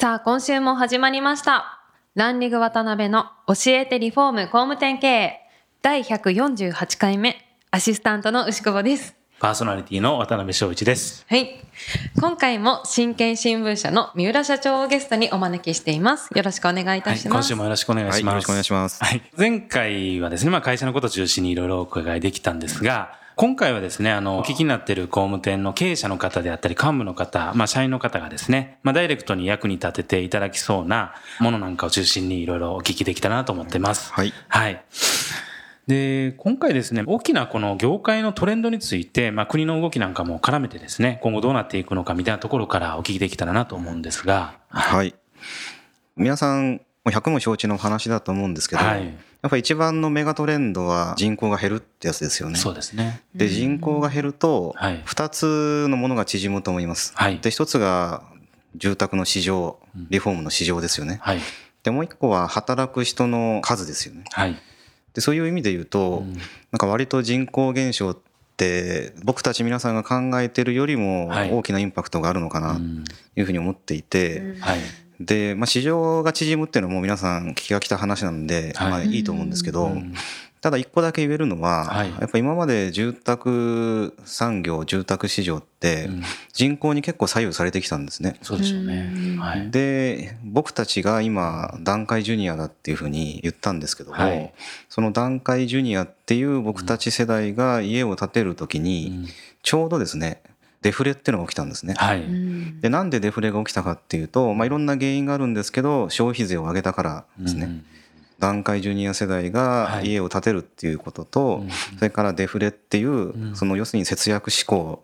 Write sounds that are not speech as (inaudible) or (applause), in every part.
さあ今週も始まりましたランリング渡辺の教えてリフォーム工務店経営第148回目アシスタントの牛久保ですパーソナリティの渡辺翔一です。はい。今回も真剣新聞社の三浦社長をゲストにお招きしています。よろしくお願いいたはい、します。今週もよろしくお願いします。はいよろしくお願いしますはい、前回はですね、まあ会社のことを中心にいろいろお伺いできたんですが、今回はですね、あの、お聞きになっている工務店の経営者の方であったり、幹部の方、まあ社員の方がですね、まあダイレクトに役に立てていただきそうなものなんかを中心にいろいろお聞きできたらなと思ってます。はい。はい。で、今回ですね、大きなこの業界のトレンドについて、まあ国の動きなんかも絡めてですね、今後どうなっていくのかみたいなところからお聞きできたらなと思うんですが、はい。皆さん、もう100も承知の話だと思うんですけど、はいやっぱり一番のメガトレンドは人口が減るってやつですよね。そうですね。で、人口が減るとはい、2つのものが縮むと思います。はいで、1つが住宅の市場、リフォームの市場ですよね。はい。で、もう1個は働く人の数ですよね。はい。で、そういう意味で言うと、うんなんか割と人口減少って、僕たち皆さんが考えてるよりもはい大きなインパクトがあるのかなとうんいうふうに思っていて、はい。で、まあ、市場が縮むっていうのはもう皆さん聞きが来た話なんで、はい。まあいいと思うんですけど、うん。ただ一個だけ言えるのは、はい。やっぱ今まで住宅産業、住宅市場ってうん。人口に結構左右されてきたんですね。そうでしょうね。はい。で、僕たちが今、段階ジュニアだっていうふうに言ったんですけども、はい。その段階ジュニアっていう僕たち世代が家を建てるときうに、ん。ちょうどですね、デフレっていうのが起きたんですね。はい。うんで、なんでデフレが起きたかっていうと、まあ、いろんな原因があるんですけど、消費税を上げたからですね。うん段階ジュニア世代がはい家を建てるっていうことと、うんそれからデフレっていう、んその要するに節約志向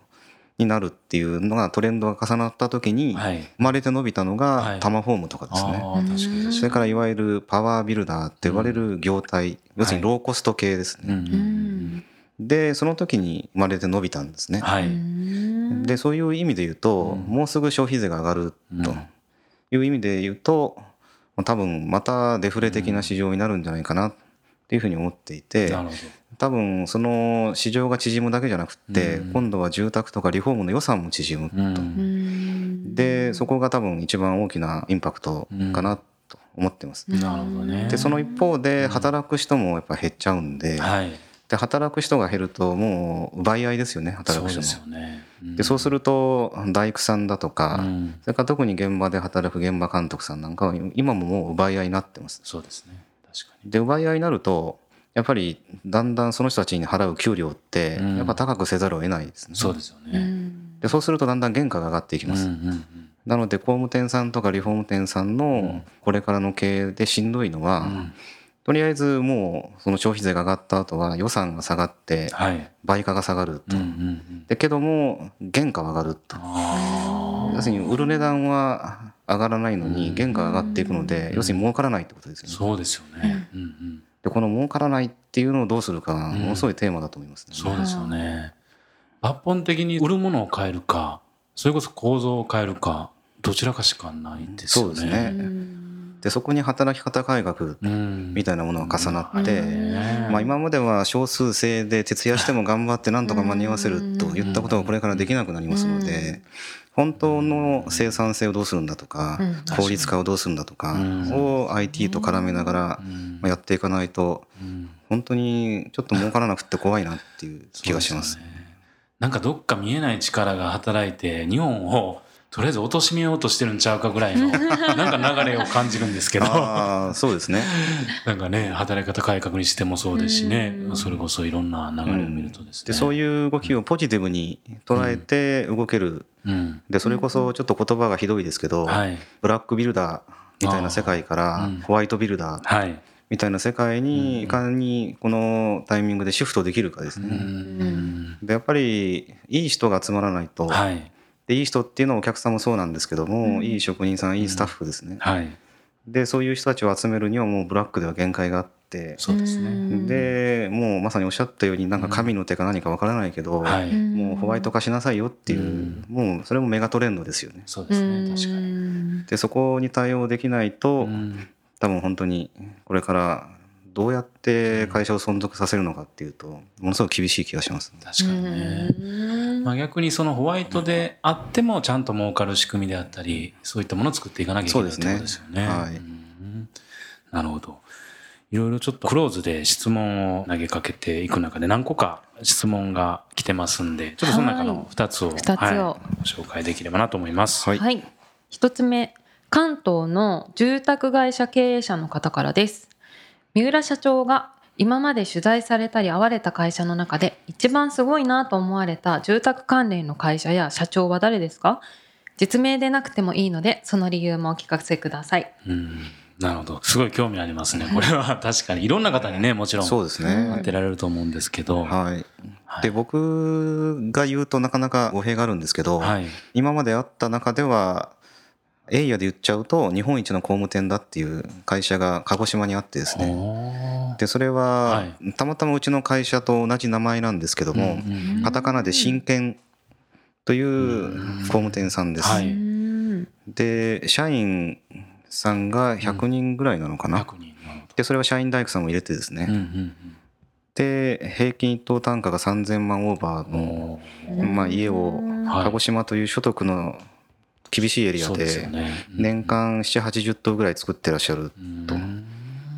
になるっていうのがトレンドが重なった時に、はい。生まれて伸びたのはいがタマホームとかですね。ああ、確かに確かに。それからいわゆるパワービルダーって言われる業態、要するにローコスト系ですね。うんうんで、その時に生まれて伸びたんですね。はい。で、そういう意味で言うと、もうすぐ消費税が上がるという意味で言うと、多分またデフレ的な市場になるんじゃないかなっていうふうに思っていて、多分その市場が縮むだけじゃなくって、うん今度は住宅とかリフォームの予算も縮むと。ん。で、そこが多分一番大きなインパクトかなと思ってます。なるほどね。で、その一方で働く人もやっぱ減っちゃうんで、はい。で働く人が減るともう奪い合いですよね、働く人そうですよも。ね。で、そうすると大工さんだとか、うんそれから特に現場で働く現場監督さんなんかは今ももう奪い合いになってます。そうですね。確かに。で、奪い合いになると、やっぱりだんだんその人たちに払う給料って、うんやっぱ高くせざるを得ないですね。そうですよね。でそうするとだんだん原価が上がっていきます。うんうんなので工務店さんとかリフォーム店さんのこれからの経営でしんどいのは、うん。とりあえずもうその消費税が上がった後は予算が下がってはい。倍価が下がると。うんうんうん。でけども原価は上がると。あ要するに売る値段は上がらないのに原価が上がっていくので、要するに儲からないってことですあ。よね。そうですよね。うんうん。でこの儲からないっていうのをどうするかがものすごいテーマだと思いますね。そうですよね。抜本的に売るものを変えるか、それこそ構造を変えるか、どちらかしかないですよね。そうですね。でそこに働き方改革うん。みたいなものが重なって、ねまあ、今までは少数制で徹夜しても頑張ってなんとか間に合わせると言ったことがこれからできなくなりますので本当の生産性をどうするんだとか効率化をどうするんだとかうん。を IT と絡めながらやっていかないとうん。本当にちょっと儲からなくて怖いなっていう気がします。なんかどっか見えない力が働いて日本をとりあえず貶めようとしてるんちゃうかぐらいの (laughs) なんか流れを感じるんですけど。ああそうですね。(laughs) なんかね働き方改革にしてもそうですしね。それこそいろんな流れを見るとですね、でそういう動きをポジティブに捉えて動ける。うん。でそれこそちょっと言葉がひどいですけど、はい。ブラックビルダーみたいな世界からうん。ホワイトビルダーはい。みたいな世界にいかにこのタイミングでシフトできるかですうね。ん。でやっぱりいい人が集まらないと、はいでいい人っていうのはお客さんもそうなんですけども、いい職人さんいいスタッフですね、はいでそういう人たちを集めるにはもうブラックでは限界があってそうですね。でもうまさにおっしゃったようになんか神の手か何かわからないけど、はい。もうホワイト化しなさいよっていう、うんもうそれもメガトレンドですよね。そうですね。確かに。でそこに対応できないと、うん多分本当にこれからどうやって会社を存続させるのかっていうとものすごく厳しい気がします。確かにね。まあ、逆にそのホワイトであってもちゃんと儲かる仕組みであったりそういったものを作っていかなきゃいけないってことですよね。はいうんなるほど。いろいろちょっとクローズで質問を投げかけていく中で何個か質問が来てますんでちょっとその中の2つを,、二つをはい、ご紹介できればなと思います。はいはい。一つ目、関東の住宅会社経営者の方からです。三浦社長が今まで取材されたり会われた会社の中で一番すごいなと思われた住宅関連の会社や社長は誰ですか？実名でなくてもいいので、その理由もお聞かせください。うんなるほど。すごい興味ありますね。(laughs) これは (laughs) 確かにいろんな方にねもちろんそうですね、当てられると思うんですけど。はいはいで僕が言うとなかなか語弊があるんですけど、はい。今まであった中ではエイヤで言っちゃうと日本一の工務店だっていう会社が鹿児島にあってですね。でそれはたまたまうちの会社と同じ名前なんですけども、カタカナで真剣という工務店さんです、で社員さんが100人ぐらいなのかな、100人なるほでそれは社員大工さんも入れてですね、で平均一等単価が3000万オーバーうんの、まあ、家をはい鹿児島という所得の厳しいエリアで。年間780棟ぐらい作ってらっしゃるうんと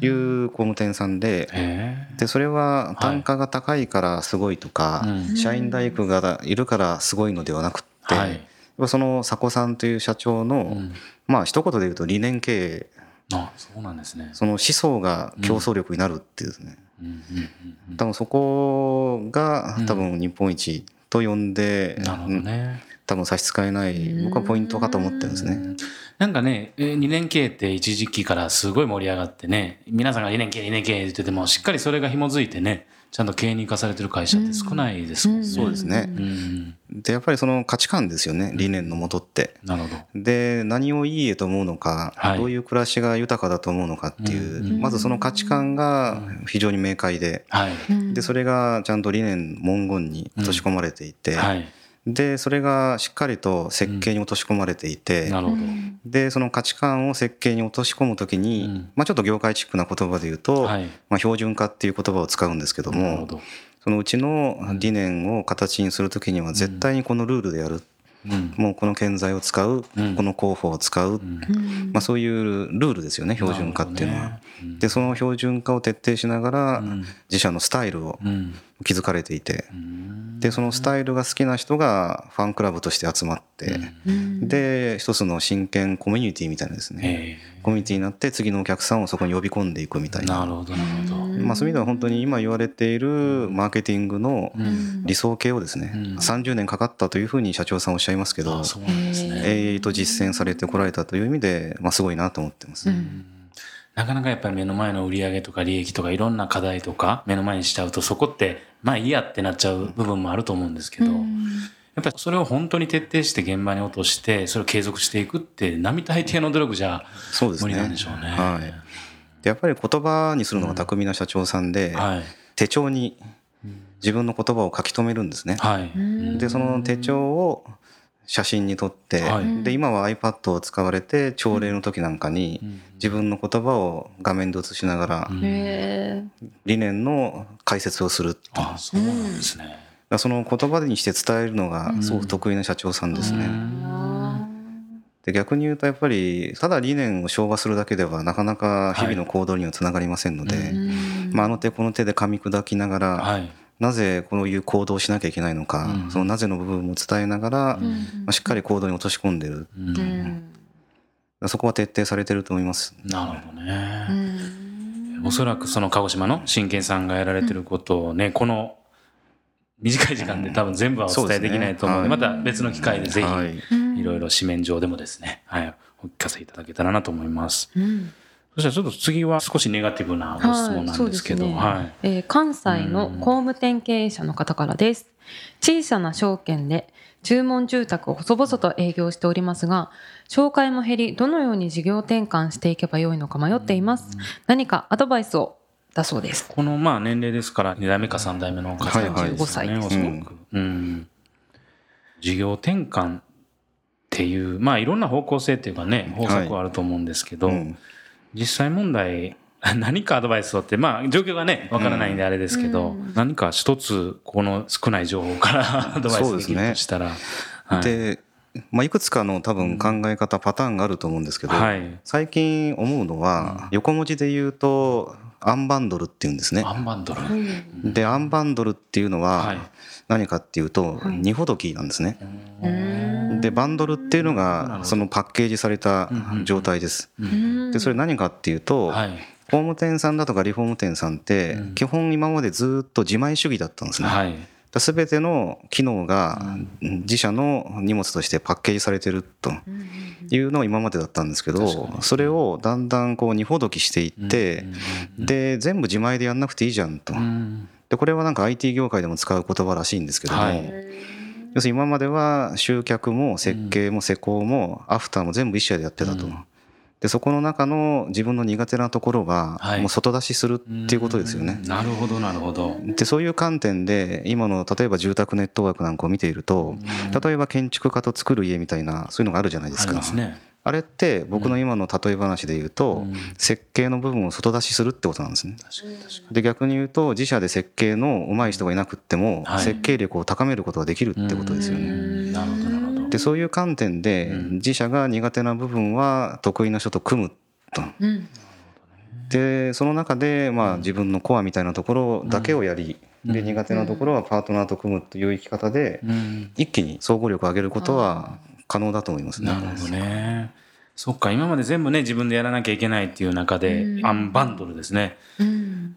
いう工務店さんでへでそれは単価が高いからすごいとか、うん。社員大工がいるからすごいのではなくって、その佐古さんという社長の、うん。まあ一言で言うと理念経営。あそうなんですね。その思想が競争力になるっていうですね、多分そこがうん。多分日本一と呼んで、なるほどね。多分差し支えない僕はポイントかと思ってるんですね。なんかね、えー二年経営って一時期からすごい盛り上がってね、皆さんが二年経営、二年経営言ってても、しっかりそれが紐づいてね、ちゃんと経営に生かされてる会社って少ないですもんね。そうですね。うん。でやっぱりその価値観ですよね。理念のもとって。なるほど。で何をいい絵と思うのか、はい。どういう暮らしが豊かだと思うのかっていう、うん。まずその価値観が非常に明快で、はい。でそれがちゃんと理念文言に落とし込まれていて、はい。でそれがしっかりと設計に落とし込まれていて、なるほど。でその価値観を設計に落とし込むときに、うん。まあ、ちょっと業界チックな言葉で言うと、はい。まあ、標準化っていう言葉を使うんですけどもなるほど。そのうちの理念を形にするときには絶対にこのルールでやる、うん。もうこの建材を使う、うん。この工法を使う、うん。まあ、そういうルールですよね標準化っていうのは。ね。うん。でその標準化を徹底しながらうん。自社のスタイルをうん。築かれていて。うんでそのスタイルが好きな人がファンクラブとして集まってで一つの真剣コミュニティみたいなですね。え。コミュニティになって次のお客さんをそこに呼び込んでいくみたいな。えなるほど、なるほど。まあ、そういう意味では本当に今言われているマーケティングのうん。理想形をですね、うん。30年かかったというふうに社長さんおっしゃいますけどうなんですね。永遠と実践されてこられたという意味で、まあ、すごいなと思ってます。なかなかやっぱり目の前の売り上げとか利益とかいろんな課題とか目の前にしちゃうとそこってまあいいやってなっちゃう部分もあると思うんですけど、やっぱりそれを本当に徹底して現場に落としてそれを継続していくって並大抵の努力じゃそうですね。無理なんでしょうね。はい。でやっぱり言葉にするのが巧みな社長さんで、はい。手帳に自分の言葉を書き留めるんですね。はい。でその手帳を写真に撮って、はい。で今は iPad を使われて朝礼の時なんかにうん。自分の言葉を画面で映しながらうん。へ理念の解説をするあそうなんですね。らその言葉にして伝えるのがすごく得意な社長さんですね。で逆に言うとやっぱりただ理念を昭和するだけではなかなか日々の行動にはつながりませんので、はい。まあ、あの手この手で噛み砕きながら、はい。なぜこういう行動をしなきゃいけないのか、うん。そのなぜの部分も伝えながら、うん。まあ、しっかり行動に落とし込んでるう。ん。そこは徹底されてると思います。なるほどね。おそらくその鹿児島の真剣さんがやられてることをね、この短い時間で多分全部はお伝えできないと思うので、そうですね。また別の機会でぜはい。ひいろいろ紙面上でもですね、はい、お聞かせいただけたらなと思います。そしたらちょっと次は少しネガティブなご質問なんですけど、はいねはい。えー関西の工務店経営者の方からです。小さな証券で注文住宅を細々と営業しておりますが紹介も減りどのように事業転換していけばよいのか迷っています。何かアドバイスをだそうです。このまあ年齢ですから2代目か3代目の方ですよね、はいはい。15歳ですおそらく、うん。事業転換っていうまあいろんな方向性っていうかね方策はあると思うんですけど、うん実際問題 (laughs) 何かアドバイスをってまあ状況がねわからないんであれですけど、うん。何か一つこの少ない情報から (laughs) アドバイスできるとしたら、はい。で、まあ、いくつかの多分考え方パターンがあると思うんですけど、はい。最近思うのは横文字で言うとアンバンドルっていうんですね。アンバンドル、でアンバンドルっていうのははい何かっていうとはい。二ほどきなんですね。うん。でバンドルっていうのがそのパッケージされた状態です。うん。でそれ何かっていうとはい。工務店さんだとかリフォーム店さんってうん。基本今までずっと自前主義だったんですね。はい。すべての機能が自社の荷物としてパッケージされてるというのが今までだったんですけどに。それをだんだんこう二ほどきしていってで全部自前でやんなくていいじゃんと。うんでこれはなんか IT 業界でも使う言葉らしいんですけども、はい。要するに今までは集客も設計も施工もアフターも全部一社でやってたと、うんでそこの中の自分の苦手なところははい。もう外出しするっていうことですよね。うん。なるほどなるほど。でそういう観点で今の例えば住宅ネットワークなんかを見ていると例えば建築家と作る家みたいなそういうのがあるじゃないですか。ますね。あれって僕の今の例え話で言うとうん。設計の部分を外出しするってことなんですね。で逆に言うと自社で設計の上手い人がいなくってもはい。設計力を高めることができるってことですよね。なるほどでそういう観点でうん。自社が苦手な部分は得意な人と組むと。うん。でその中でまあ自分のコアみたいなところだけをやりで苦手なところはパートナーと組むという生き方でうん。一気に総合力を上げることは可能だと思いますね。なるほどね。そっか今まで全部ね自分でやらなきゃいけないっていう中でうん。アンバンドルですね。うん。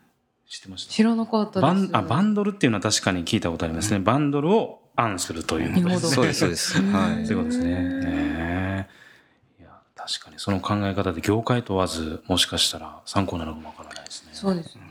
知ってました？知らなかったバです。ンあバンドルっていうのは確かに聞いたことありますね。バンドルをアンするということですねそうですそうです。はい。そういうことですね。ねえ。いや確かにその考え方で業界問わずもしかしたら参考になるかもわからないですね。そうですね。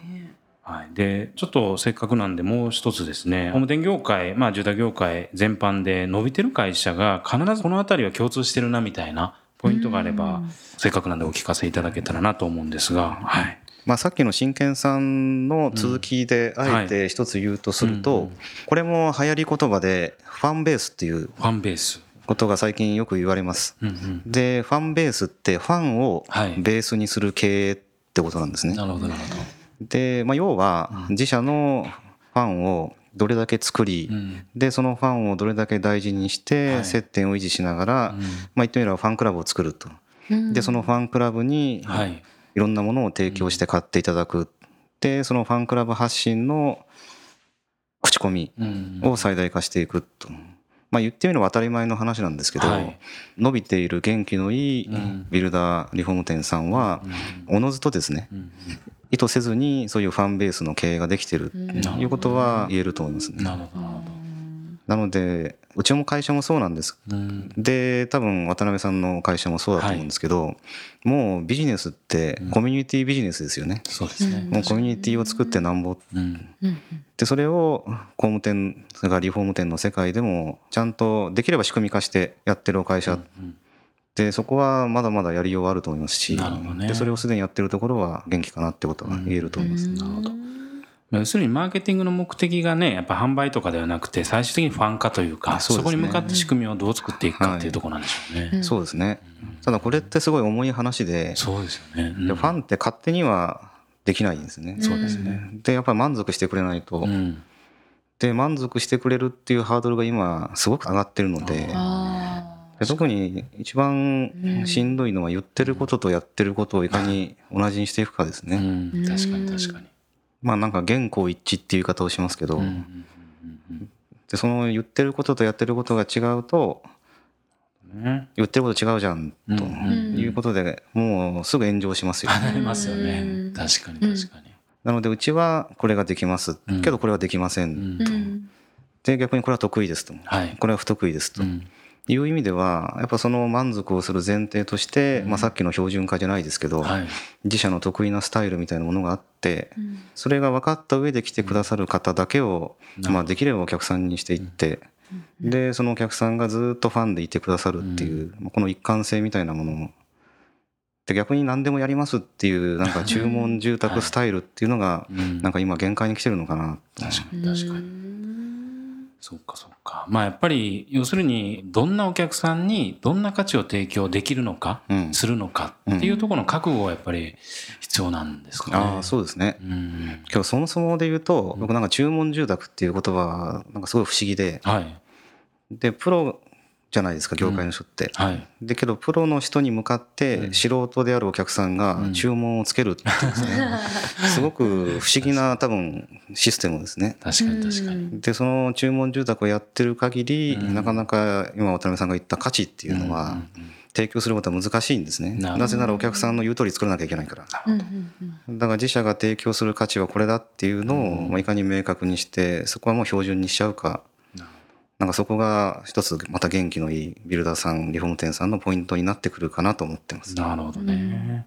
はい、でちょっとせっかくなんでもう一つですね。工務店業界、まあ、住宅業界全般で伸びてる会社が必ずこの辺りは共通してるなみたいなポイントがあればうん。せっかくなんでお聞かせいただけたらなと思うんですが、はい、まあさっきの真剣さんの続きであえて一つ言うとするとこれも流行り言葉でファンベースっていうファンベース。ことが最近よく言われます。でファンベースってファンをはいベースにする経営ってことなんですね。なるほどなるほど。で、まあ、要は自社のファンをどれだけ作り、うんでそのファンをどれだけ大事にしはてい接点を維持しながら、まあ、言ってみればファンクラブを作ると。うんでそのファンクラブにはいいろんなものを提供して買っていただく。でそのファンクラブ発信の口コミうんを最大化していくと。まあ言ってみれば当たり前の話なんですけど、はい。伸びている元気のいいうん。ビルダーリフォーム店さんはおのずとですねうん意図せずにそういうファンベースの経営ができてるうんということは言えると思いますね。なのでうちも会社もそうなんです。ど。うん。で多分渡辺さんの会社もそうだと思うんですけど、もうビジネスってコミュニティビジネスですよね。そうですね。もうコミュニティを作ってなんぼ。うん。うんでそれを工務店それからリフォーム店の世界でもちゃんとできれば仕組み化してやってる会社。うんでそこはまだまだやりようはあると思いますし、なるほどね。でそれをすでにやってるところは元気かなってことは言えると思います。うん。なるほど。まあ要するにマーケティングの目的がねやっぱ販売とかではなくて最終的にファン化というかそねこに向かって仕組みをどう作っていくかっていうところなんでしょうね。うんそうですね。ただこれってすごい重い話で、そうですよね。うんでファンって勝手にはできないんですね。そうですね。でやっぱり満足してくれないと、うんで満足してくれるっていうハードルが今すごく上がってるので特に一番しんどいのは言ってることとやってることをいかに同じにしていくかですね。うん確かに確かに。まあなんか言行一致っていう言い方をしますけど、でその言ってることとやってることが違うとうんね。言ってること違うじゃんとうんうんいうことでもうすぐ炎上しますよ。離れますよね。うん。確かに確かに。なのでうちはこれができます。うん。けどこれはできません、うんーうん。で逆にこれは得意ですと。はい。これは不得意ですと。うんいう意味ではやっぱその満足をする前提として、まあ、さっきの標準化じゃないですけど、はい。自社の得意なスタイルみたいなものがあってうん。それが分かった上で来てくださる方だけを、うんまあ、できればお客さんにしていってでそのお客さんがずっとファンでいてくださるっていう、この一貫性みたいなものをで逆に何でもやりますっていうなんか注文住宅スタイルっていうのがなんか今限界に来てるのかな。確かに確かに。そうかそうかまあやっぱり要するにどんなお客さんにどんな価値を提供できるのか、うん、するのかっていうところの覚悟はやっぱり必要なんですかね。あそうですね、うん、今日そもそもで言うと僕なんか注文住宅っていう言葉はなんかすごい不思議で、はい、でプロじゃないですか業界の人って、うんはい、でけどプロの人に向かって素人であるお客さんが注文をつけるってですね、うん、すごく不思議な多分システムですね。確かに確かに。でその注文住宅をやってる限り、うん、なかなか今渡辺さんが言った価値っていうのは、提供することは難しいんですね。なぜならお客さんの言う通り作らなきゃいけないから。だから自社が提供する価値はこれだっていうのを、まあ、いかに明確にしてそこはもう標準にしちゃうかなんかそこが一つまた元気のいいビルダーさんリフォーム店さんのポイントになってくるかなと思ってます。なるほどね。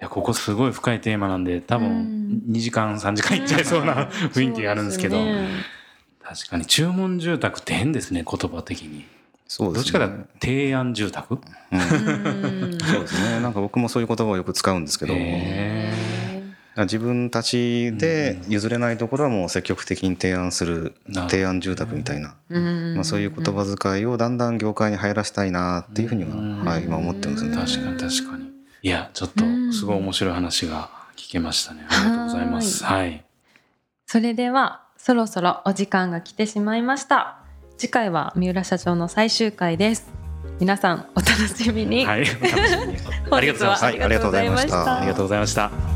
いやここすごい深いテーマなんで多分2時間3時間いっちゃいそうな雰囲気があるんですけど、ね、確かに注文住宅って変ですね言葉的に。そうですね。どっちか提案住宅、うん、そうですね。なんか僕もそういう言葉をよく使うんですけど。自分たちで譲れないところはもう積極的に提案する提案住宅みたいな、まあ、そういう言葉遣いをだんだん業界に入らせたいなっていうふうには、はい、今思ってますね。確かに確かに。いやちょっとすごい面白い話が聞けましたね。ありがとうございます。はい。それではそろそろお時間が来てしまいました。次回は三浦社長の最終回です。皆さんお楽しみに。はい、お楽しみに。ありがとうございました。ありがとうございました。ありがとうございました。